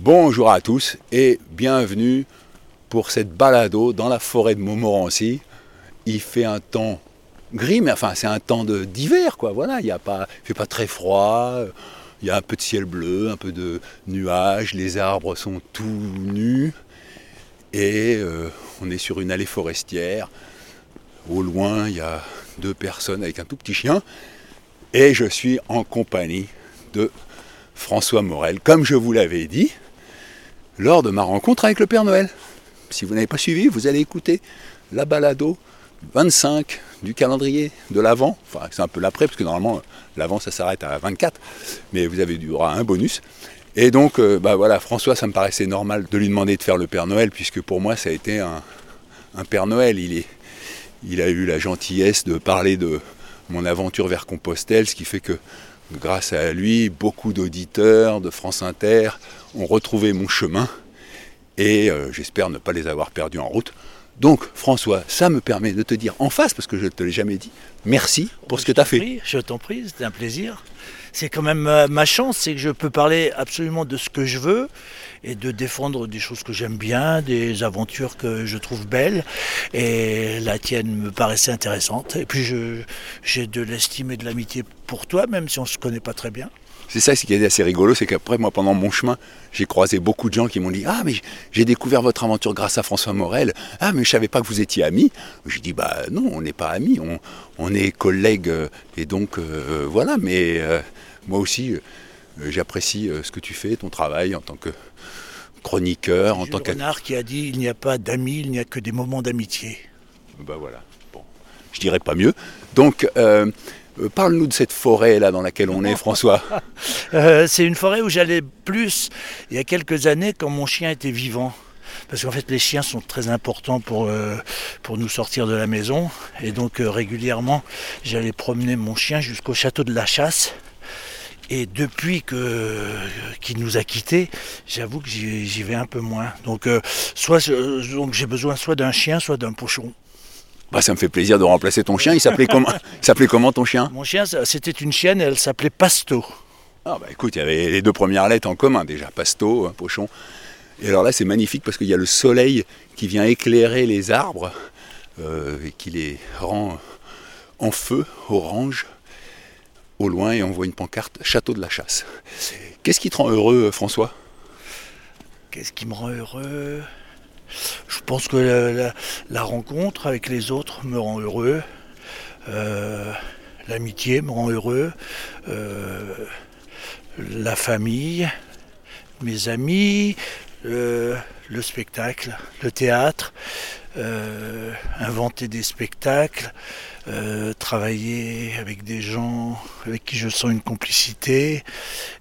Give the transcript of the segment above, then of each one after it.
Bonjour à tous et bienvenue pour cette balado dans la forêt de Montmorency. Il fait un temps gris, mais enfin c'est un temps d'hiver quoi. Voilà, il y a pas, fait pas très froid. Il y a un peu de ciel bleu, un peu de nuages. Les arbres sont tout nus et euh, on est sur une allée forestière. Au loin, il y a deux personnes avec un tout petit chien et je suis en compagnie de François Morel, comme je vous l'avais dit lors de ma rencontre avec le Père Noël. Si vous n'avez pas suivi, vous allez écouter la balado 25 du calendrier de l'avant. Enfin, c'est un peu l'après, parce que normalement, l'avant, ça s'arrête à 24. Mais vous avez du à un bonus. Et donc, euh, bah voilà, François, ça me paraissait normal de lui demander de faire le Père Noël, puisque pour moi, ça a été un, Père Noël. Il a eu la gentillesse de parler de mon aventure vers Compostelle, ce qui fait que grâce à lui, beaucoup d'auditeurs de France Inter ont retrouvé mon chemin et euh, j'espère ne pas les avoir perdus en route. Donc François, ça me permet de te dire en face, parce que je ne te l'ai jamais dit, merci pour ce que tu as fait. Je t'en prie, c'était un plaisir. C'est quand même euh, ma chance, c'est que je peux parler absolument de ce que je veux et de défendre des choses que j'aime bien, des aventures que je trouve belles. Et la tienne me paraissait intéressante. Et puis j'ai de l'estime et de l'amitié pour toi, même si on ne se connaît pas très bien. C'est ça ce qui est assez rigolo, c'est qu'après, moi, pendant mon chemin, j'ai croisé beaucoup de gens qui m'ont dit Ah, mais j'ai découvert votre aventure grâce à François Morel. Ah, mais je savais pas que vous étiez amis. J'ai dit Bah non, on n'est pas amis, on, est collègues. Euh, et donc, euh, voilà, mais euh, moi aussi, j'apprécie ce que tu fais, ton travail en tant que chroniqueur, en tant que. Renard qui a dit Il n'y a pas d'amis, il n'y a que des moments d'amitié. Bah voilà, bon, je dirais pas mieux. Donc, euh, parle-nous de cette forêt là dans laquelle on est, François. Euh, c'est une forêt où j'allais plus il y a quelques années quand mon chien était vivant. Parce qu'en fait, les chiens sont très importants pour, euh, pour nous sortir de la maison. Et donc, régulièrement, j'allais promener mon chien jusqu'au château de la Chasse. Et depuis que qu'il nous a quittés, j'avoue que j'y vais un peu moins. Donc, soit donc j'ai besoin soit d'un chien, soit d'un pochon. Bah, ça me fait plaisir de remplacer ton chien. Il s'appelait comment, s'appelait comment ton chien? Mon chien, c'était une chienne, elle s'appelait Pasto. Ah bah écoute, il y avait les deux premières lettres en commun déjà, Pasto, pochon. Et alors là, c'est magnifique parce qu'il y a le soleil qui vient éclairer les arbres euh, et qui les rend en feu, orange, au loin, et on voit une pancarte Château de la Chasse. Qu'est-ce qui te rend heureux, François? Qu'est-ce qui me rend heureux? Je pense que la, rencontre avec les autres me rend heureux. Euh, l'amitié me rend heureux. Euh, la famille, mes amis, le, spectacle, le théâtre, euh, inventer des spectacles, travailler avec des gens avec qui je sens une complicité,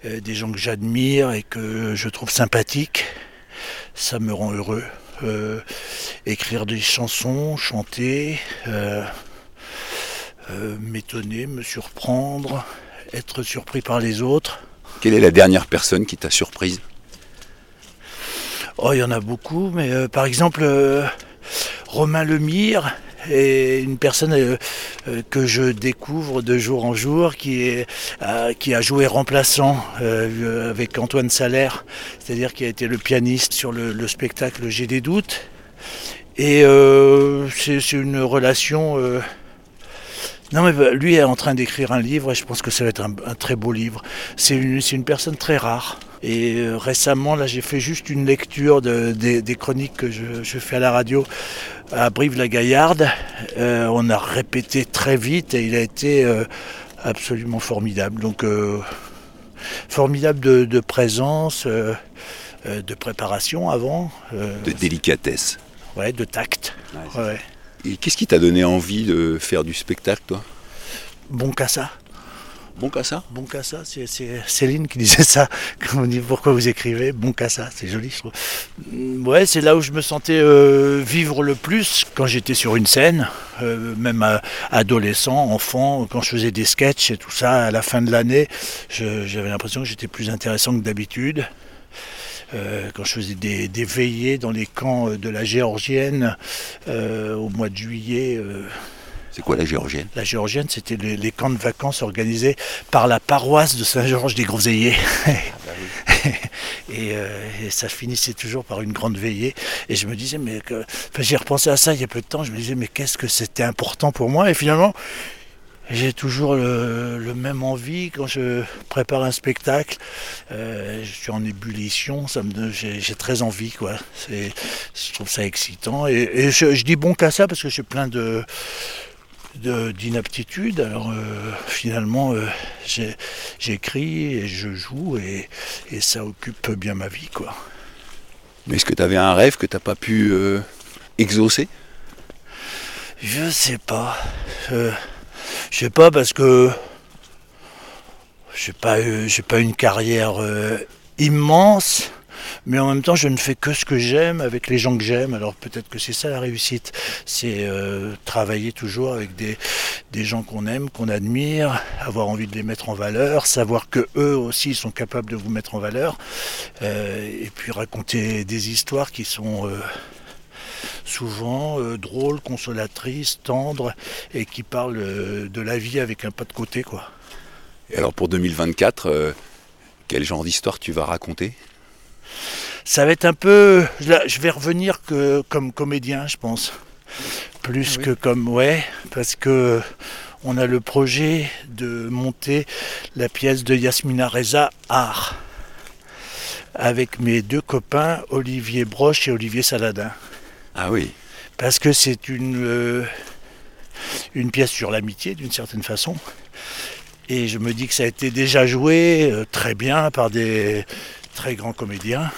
des gens que j'admire et que je trouve sympathiques, ça me rend heureux. Euh, écrire des chansons, chanter, euh, euh, m'étonner, me surprendre, être surpris par les autres. Quelle est la dernière personne qui t'a surprise? Oh, il y en a beaucoup, mais par exemple, Romain Lemire, et une personne que je découvre de jour en jour qui, euh, a joué remplaçant avec Antoine Salaire, c'est-à-dire qui a été le pianiste sur le, spectacle J'ai des doutes. Et c'est une relation... Non mais lui est en train d'écrire un livre et je pense que ça va être un, très beau livre. C'est une, personne très rare. Et récemment, là, j'ai fait juste une lecture de, des, chroniques que je, je, fais à la radio à Brive-la-Gaillarde. Euh, on a répété très vite et il a été euh, absolument formidable. Donc, euh, formidable de, présence, de préparation avant. de délicatesse. Ouais, de tact. Et qu'est-ce qui t'a donné envie de faire du spectacle, toi? Bon cassa. Bon Cassa Bon Cassa, c'est Céline qui disait ça. Quand on dit pourquoi vous écrivez Bon Cassa, c'est joli, je trouve. Mm, ouais, c'est là où je me sentais euh, vivre le plus quand j'étais sur une scène, euh, même adolescent, enfant, quand je faisais des sketchs et tout ça. À la fin de l'année, j'avais l'impression que j'étais plus intéressant que d'habitude. Euh, quand je faisais des, veillées dans les camps de la Géorgienne au mois de juillet. C'est quoi la géorgienne? La géorgienne, c'était les, camps de vacances organisés par la paroisse de Saint-Georges des Groseilliers. Ah bah Et, euh, et ça finissait toujours par une grande veillée. Et je me disais, mais que... enfin, j'ai repensé à ça il y a peu de temps. Je me disais, mais qu'est-ce que c'était important pour moi? Et finalement, j'ai toujours le, le même envie quand je prépare un spectacle. Euh, je suis en ébullition, ça me donne- j'ai très envie, quoi. Je trouve ça excitant. Et, et je, je dis bon qu'à ça parce que j'ai plein de- d'inaptitude. Alors euh, finalement, euh, j'écris et je joue et, et ça occupe bien ma vie, quoi. Mais est-ce que tu avais un rêve que tu n'as pas pu euh, exaucer? Je sais pas. Je sais pas parce que j'ai pas eu- pas une carrière immense, mais en même temps je ne fais que ce que j'aime avec les gens que j'aime. Alors peut-être que c'est ça la réussite, c'est euh, travailler toujours avec des, des gens qu'on aime, qu'on admire, avoir envie de les mettre en valeur, savoir que eux aussi sont capables de vous mettre en valeur, euh, et puis raconter des histoires qui sont euh, souvent drôles, consolatrices, tendres, et qui parlent de la vie avec un pas de côté, quoi. Et alors pour 2024, euh, quel genre d'histoire tu vas raconter? Ça va être un peu. là, Je vais revenir que comme comédien, je pense. Plus Ah oui. que comme. Ouais, parce que on a le projet de monter la pièce de Yasmina Reza Art. Avec mes deux copains, Olivier Broche et Olivier Saladin. Ah oui, Parce que c'est une, euh, une pièce sur l'amitié, d'une certaine façon. Et je me dis que ça a été déjà joué euh, très bien par des très grands comédiens.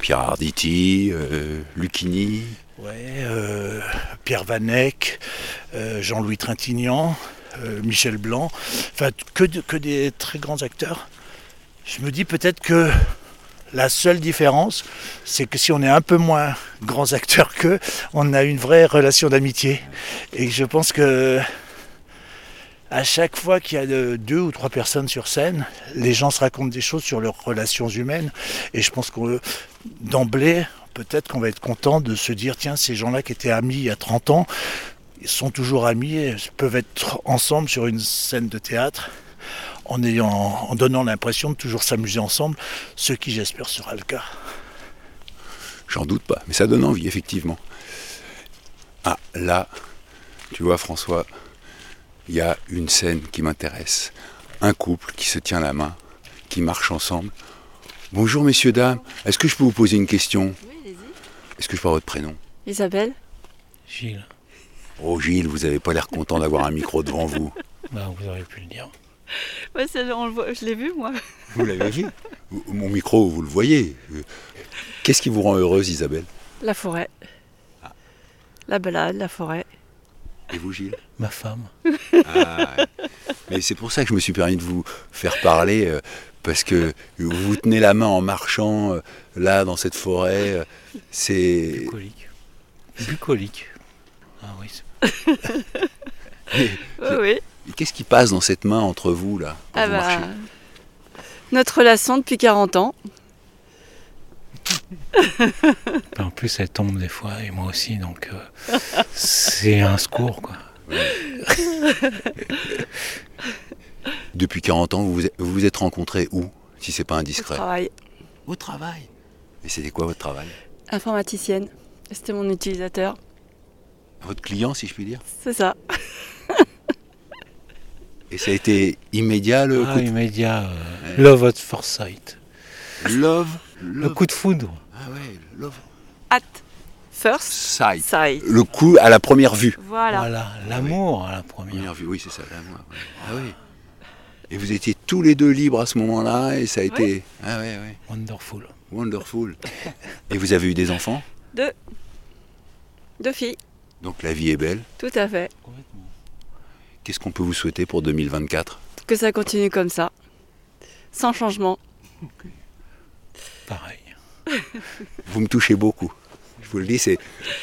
Pierre Arditi, euh, Lucchini. Ouais, euh, Pierre Vanek, euh, Jean-Louis Trintignant, Michel Blanc, enfin que, de- que des très grands acteurs. Je me dis peut-être que la seule différence, c'est que si on est un peu moins grands acteurs qu'eux, on a une vraie relation d'amitié. Et je pense que à chaque fois qu'il y a de- deux ou trois personnes sur scène, les gens se racontent des choses sur leurs relations humaines. Et je pense que d'emblée, peut-être qu'on va être content de se dire tiens, ces gens-là qui étaient amis il y a 30 ans, ils sont toujours amis et peuvent être ensemble sur une scène de théâtre en donnant l'impression de toujours s'amuser ensemble, ce qui j'espère sera le cas. J'en doute pas, mais ça donne envie, effectivement. Ah, là, tu vois, François, il y a une scène qui m'intéresse. Un couple qui se tient la main, qui marche ensemble. Bonjour, messieurs, dames. Est-ce que je peux vous poser une question? Oui, allez-y. Est-ce que je peux avoir votre prénom? Isabelle Gilles, Oh, Gilles, vous n'avez pas l'air content d'avoir un micro devant vous. bah, vous auriez pu le dire. ouais, on le voit- Je l'ai vu, moi. Vous l'avez vu? Mon micro, vous le voyez. Qu'est-ce qui vous rend heureuse, Isabelle? La forêt. La balade, la forêt. Et vous, Gilles Ma femme. Ah. Mais c'est pour ça que je me suis permis de vous faire parler, euh, parce que vous vous tenez la main en marchant, euh, là, dans cette forêt. euh, c'est. Bucolique. Bucolique. Ah oui, c'est- Oui, oui. Qu'est-ce qui passe dans cette main entre vous, là, quand Ah vous bah, marchez? notre relation depuis 40 ans. En plus, elle tombe des fois, et moi aussi, donc euh, c'est un secours, quoi. Depuis 40 ans, vous vous êtes- vous vous êtes rencontrés où, si c'est pas Au indiscret travail. Au travail. Et c'était quoi votre travail? Informaticienne. C'était mon utilisateur. Votre client, si je puis dire? C'est ça. Et ça a été immédiat, le Ah, coup de... immédiat. euh, love at first sight. Love, Le coup de foudre. Ah ouais, love. At first Sight. sight. Le coup à la première vue. Voilà. Voilà, l'amour à la première. Première vue, oui, c'est ça, l'amour. ouais. Ah oui. Et vous étiez tous les deux libres à ce moment-là, et ça a été. Ah ouais, ouais. Wonderful. Wonderful. et vous avez eu des enfants? Deux. Deux filles. Donc la vie est belle. Tout à fait. Qu'est-ce qu'on peut vous souhaiter pour 2024 Que ça continue comme ça. Sans changement. Pareil. Vous me touchez beaucoup. Je vous le dis, c'est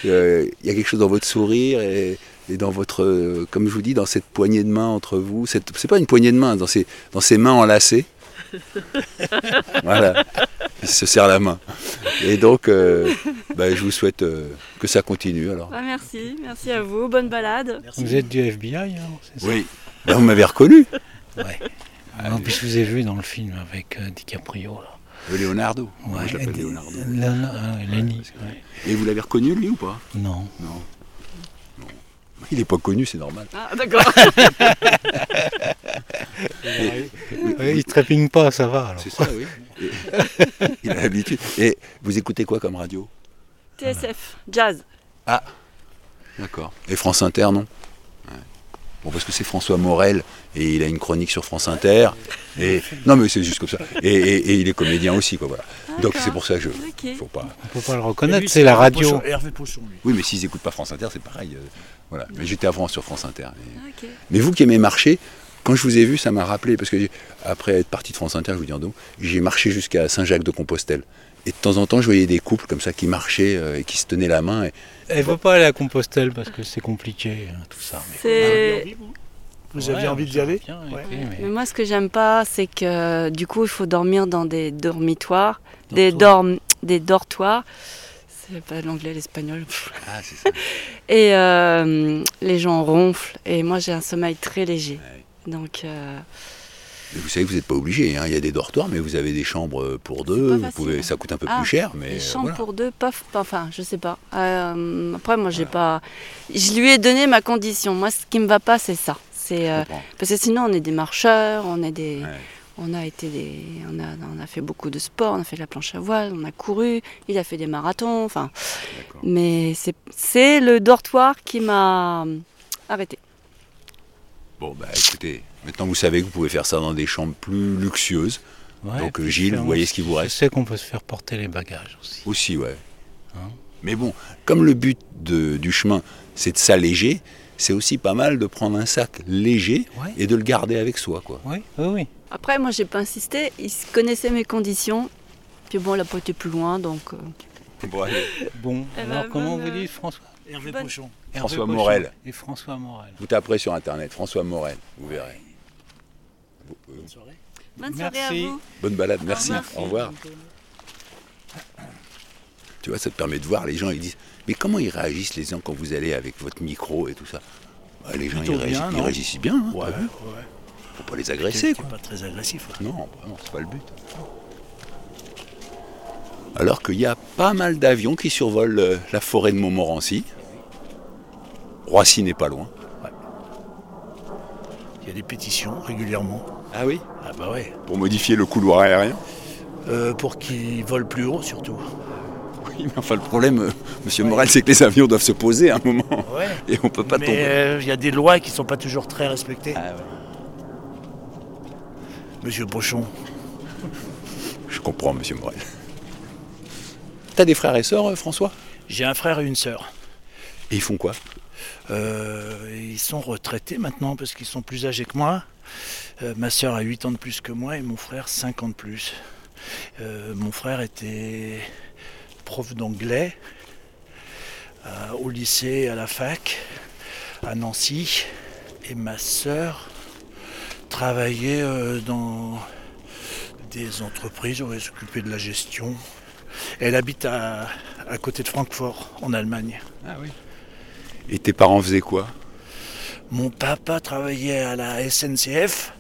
euh, il y a quelque chose dans votre sourire et, et dans votre, euh, comme je vous dis, dans cette poignée de main entre vous. C'est pas une poignée de main, dans ces, dans ces mains enlacées. voilà. Il se serre la main. Et donc, euh, bah, je vous souhaite euh, que ça continue alors. Ah, merci. Merci à vous. Bonne balade. Vous êtes du FBI, hein, c'est ça? Oui. Bah, vous m'avez reconnu. Ouais. Non, puis je vous ai vu dans le film avec euh, DiCaprio. Là. Euh, Leonardo. Moi, je l'appelle et- Leonardo. Ah, Lenny, ouais. Et vous l'avez reconnu lui ou pas Non. Non. Non. Il n'est pas connu, c'est normal. Ah, d'accord. Ouais, il trépigne pas, ça va alors. C'est ça, oui. Et- il a l'habitude. Et vous écoutez quoi comme radio? TSF, jazz. D'accord. Et France Inter, non? Bon, parce que c'est François Morel et il a une chronique sur France Inter. Et non, mais c'est juste comme ça. Et, et- et il est comédien aussi, quoi. Voilà. Donc c'est pour ça que je. Ok. Faut pas. On peut pas le reconnaître, c'est la radio. Pochon- Hervé Pochon, lui. Oui, mais s'ils n'écoutent pas France Inter, c'est pareil. euh, voilà. Mais j'étais avant sur France Inter. Et-. Mais vous qui aimez marcher, quand je vous ai vu, ça m'a rappelé, parce que après être parti de France Inter, je vous dis en deux mots, j'ai marché jusqu'à Saint-Jacques-de-Compostelle. Et de temps en temps, je voyais des couples comme ça qui marchaient euh, et qui se tenaient la main. Et... Elle veut pas aller à Compostelle parce que c'est compliqué, hein, tout ça. mais-. Vous Ouais, aviez envie d'y aller? bien, Ouais. été, mais- Mais moi, ce que j'aime pas, c'est que du coup, il faut dormir dans des dormitoires, des, Dortoirs. dorm... des dortoirs. C'est pas l'anglais, l'espagnol. Ah, c'est ça. Et euh, les gens ronflent. Et moi, j'ai un sommeil très léger. Donc, euh, vous savez vous n'êtes pas obligé. hein. Il y a des dortoirs, mais vous avez des chambres pour deux. Vous pouvez... Ça coûte un peu Ah, plus cher, mais les euh, chambres voilà. pour deux, pas, pas- enfin, je sais pas. Euh, après, moi, j'ai pas. Je lui ai donné ma condition. Moi, ce qui me va pas, c'est ça. C'est euh, parce que sinon, on est des marcheurs, on est des. Ouais. On a été des, on a, on a fait beaucoup de sport, on a fait de la planche à voile, on a couru, il a fait des marathons, enfin. Mais c'est, c'est le dortoir qui m'a arrêté. Bon, bah écoutez, maintenant vous savez que vous pouvez faire ça dans des chambres plus luxueuses. Ouais, Donc, puis Gilles, vous voyez ce qu'il vous Je reste sais qu'on peut se faire porter les bagages aussi. Aussi, ouais. Hein Mais bon, comme le but de- du chemin, c'est de s'alléger, c'est aussi pas mal de prendre un sac léger Ouais. et de le garder avec soi, quoi. Oui, oui, oui. Après, moi, j'ai pas insisté, il connaissait mes conditions. Puis bon, il a pas été plus loin, donc. euh, Bon, allez. Bon, Eh ben, alors comment bonne, vous dites François Hervé Bonne- Pochon. Hervé François Pochon Morel. Et François Morel. Vous taperez sur internet, François Morel, vous verrez. Bonne soirée. Bonne Merci. soirée à vous. Bonne balade, merci, revoir. au revoir. Tu vois, ça te permet de voir les gens, ils disent, mais comment ils réagissent les gens quand vous allez avec votre micro et tout ça? Bah, Les gens, ils, réagissent, bien, ils non? réagissent bien, hein, Ouais, faut pas les agresser, quoi. pas très agressif. ouais. Non, bah non, c'est pas le but. Alors qu'il y a pas mal d'avions qui survolent euh, la forêt de Montmorency. Roissy n'est pas loin. Il y a des pétitions régulièrement. Ah oui? Ah bah ouais. Pour modifier le couloir aérien? Euh, pour qu'ils volent plus haut surtout. Oui, mais enfin le problème, euh, Monsieur Morel, c'est que les avions doivent se poser à un moment. Ouais. Et on peut pas Mais tomber. euh, il y a des lois qui sont pas toujours très respectées. Ah ouais. Monsieur Pochon. Je comprends, Monsieur Morel. T'as des frères et sœurs, euh, François? J'ai un frère et une sœur. Et ils font quoi? Euh, ils sont retraités maintenant parce qu'ils sont plus âgés que moi. Euh, ma sœur a 8 ans de plus que moi et mon frère 5 ans de plus. Euh, mon frère était prof d'anglais au lycée, à la fac, à Nancy. Et ma sœur travaillait dans des entreprises, où elle s'occupait de la gestion. Elle habite à, à côté de Francfort, en Allemagne. Ah oui. Et tes parents faisaient quoi? Mon papa travaillait à la SNCF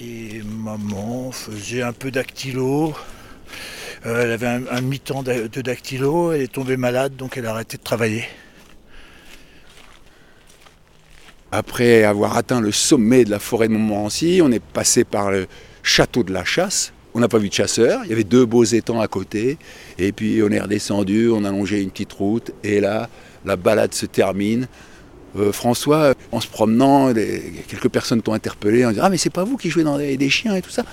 et maman faisait un peu dactylo. Euh, elle avait un, un mi-temps de dactylo, elle est tombée malade donc elle a arrêté de travailler. Après avoir atteint le sommet de la forêt de Montmorency, on est passé par le château de la Chasse. On n'a pas vu de chasseurs, il y avait deux beaux étangs à côté. Et puis on est redescendu, on a longé une petite route. Et là, la balade se termine. Euh, François, en se promenant, quelques personnes t'ont interpellé en disant Ah, mais c'est pas vous qui jouez dans des chiens et tout ça.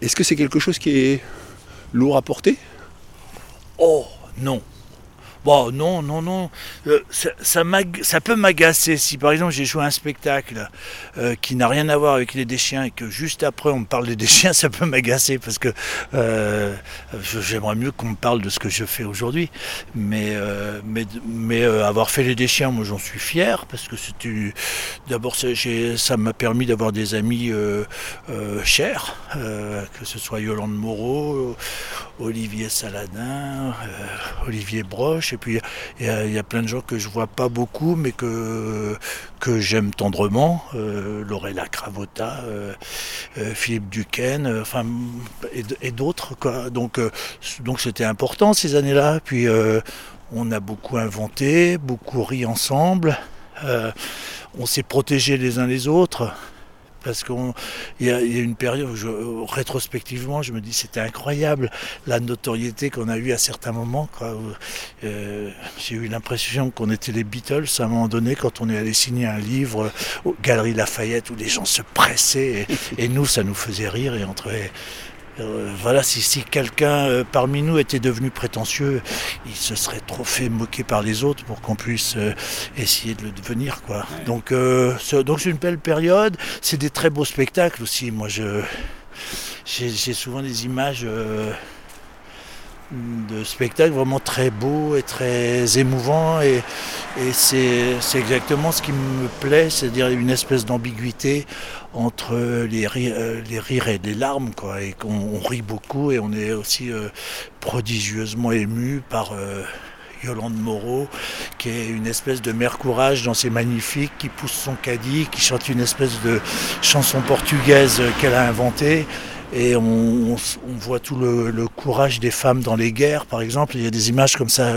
Est-ce que c'est quelque chose qui est lourd à porter? Oh non Bon, non, non, non. Euh, ça, ça peut m'agacer si par exemple j'ai joué un spectacle euh, qui n'a rien à voir avec les déchiens et que juste après on me parle des déchiens, ça peut m'agacer parce que euh, j'aimerais mieux qu'on me parle de ce que je fais aujourd'hui. Mais, mais, mais avoir fait les déchiens, moi j'en suis fier parce que c'était. D'abord, ça m'a permis d'avoir des amis chers, que ce soit Yolande Moreau, Olivier Saladin, Olivier Broche, et Et puis il y, a plein de gens que je vois pas beaucoup, mais que, que j'aime tendrement. Euh, Lorella Cravota, euh, euh, Philippe Duquesne, enfin, et, d'autres. Donc donc c'était important ces années-là. Puis on a beaucoup inventé, beaucoup ri ensemble. on s'est protégés les uns les autres parce qu'il y, a une période où, rétrospectivement, je me dis c'était incroyable la notoriété qu'on a eue à certains moments. Euh, j'ai eu l'impression qu'on était les Beatles à un moment donné quand on est allé signer un livre aux Galeries Lafayette où les gens se pressaient et, nous, ça nous faisait rire et entre euh, voilà, si, quelqu'un euh, parmi nous était devenu prétentieux, il se serait trop fait moquer par les autres pour qu'on puisse euh, essayer de le devenir. Quoi. Donc, donc c'est une belle période. C'est des très beaux spectacles aussi. Moi, je, j'ai, souvent des images de spectacles vraiment très beaux et très émouvants et, c'est exactement ce qui me plaît, c'est-à-dire une espèce d'ambiguïté entre les, rires, euh, les rires et les larmes quoi, et qu'on rit beaucoup et on est aussi euh, prodigieusement ému par euh, Yolande Moreau, qui est une espèce de mère courage dans ses magnifiques, qui pousse son caddie, qui chante une espèce de chanson portugaise qu'elle a inventée. Et on, voit tout le, courage des femmes dans les guerres, par exemple. Il y a des images comme ça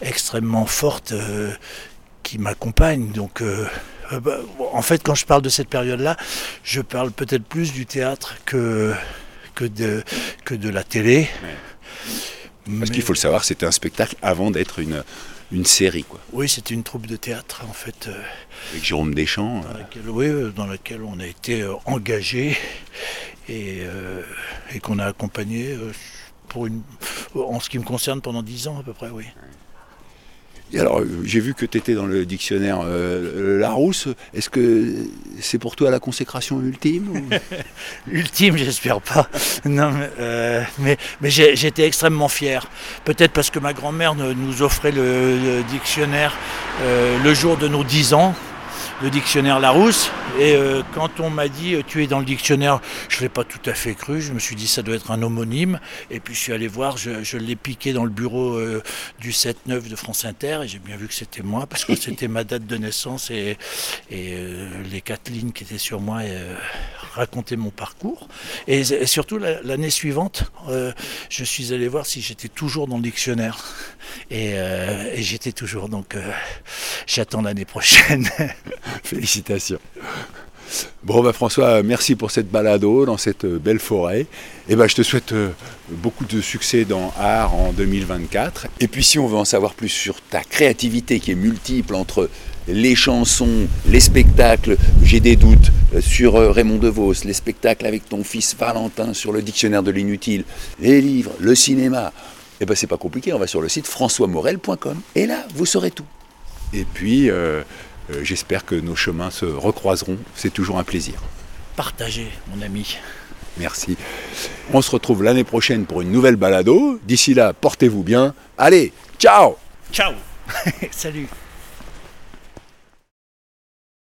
extrêmement fortes qui m'accompagnent. Donc, euh, bah, en fait, quand je parle de cette période-là, je parle peut-être plus du théâtre que, que, de, que de la télé. Parce qu'il faut le savoir, c'était un spectacle avant d'être une, une série. Quoi. Oui, c'était une troupe de théâtre, en fait. Avec Jérôme Deschamps. oui, dans laquelle on a été engagé et, euh, et qu'on a accompagné euh, pour une, en ce qui me concerne pendant dix ans à peu près, oui. Alors, j'ai vu que tu étais dans le dictionnaire euh, Larousse. Est-ce que c'est pour toi la consécration ultime Ultime, j'espère pas. Non, mais, mais, j'étais extrêmement fier. Peut-être parce que ma grand-mère nous offrait le, dictionnaire le jour de nos dix ans le dictionnaire Larousse. Et euh, quand on m'a dit euh, tu es dans le dictionnaire, je ne l'ai pas tout à fait cru. Je me suis dit ça doit être un homonyme. Et puis je suis allé voir, je, l'ai piqué dans le bureau euh, du 7-9 de France Inter et j'ai bien vu que c'était moi parce que c'était ma date de naissance et, et les quatre lignes qui étaient sur moi racontaient mon parcours. Et, surtout l'année suivante, je suis allé voir si j'étais toujours dans le dictionnaire. Et, et j'étais toujours. Donc j'attends l'année prochaine. Félicitations. Bon ben François, merci pour cette balado dans cette euh, belle forêt. Et eh ben je te souhaite euh, beaucoup de succès dans Art en 2024. Et puis si on veut en savoir plus sur ta créativité qui est multiple entre les chansons, les spectacles, j'ai des doutes euh, sur Raymond DeVos, les spectacles avec ton fils Valentin sur le dictionnaire de l'inutile, les livres, le cinéma. Et eh ben c'est pas compliqué, on va sur le site françoismorel.com et là vous saurez tout. Et puis j'espère que nos chemins se recroiseront. C'est toujours un plaisir. Partagez, mon ami. Merci. On se retrouve l'année prochaine pour une nouvelle balado. D'ici là, portez-vous bien. Allez, ciao Ciao Salut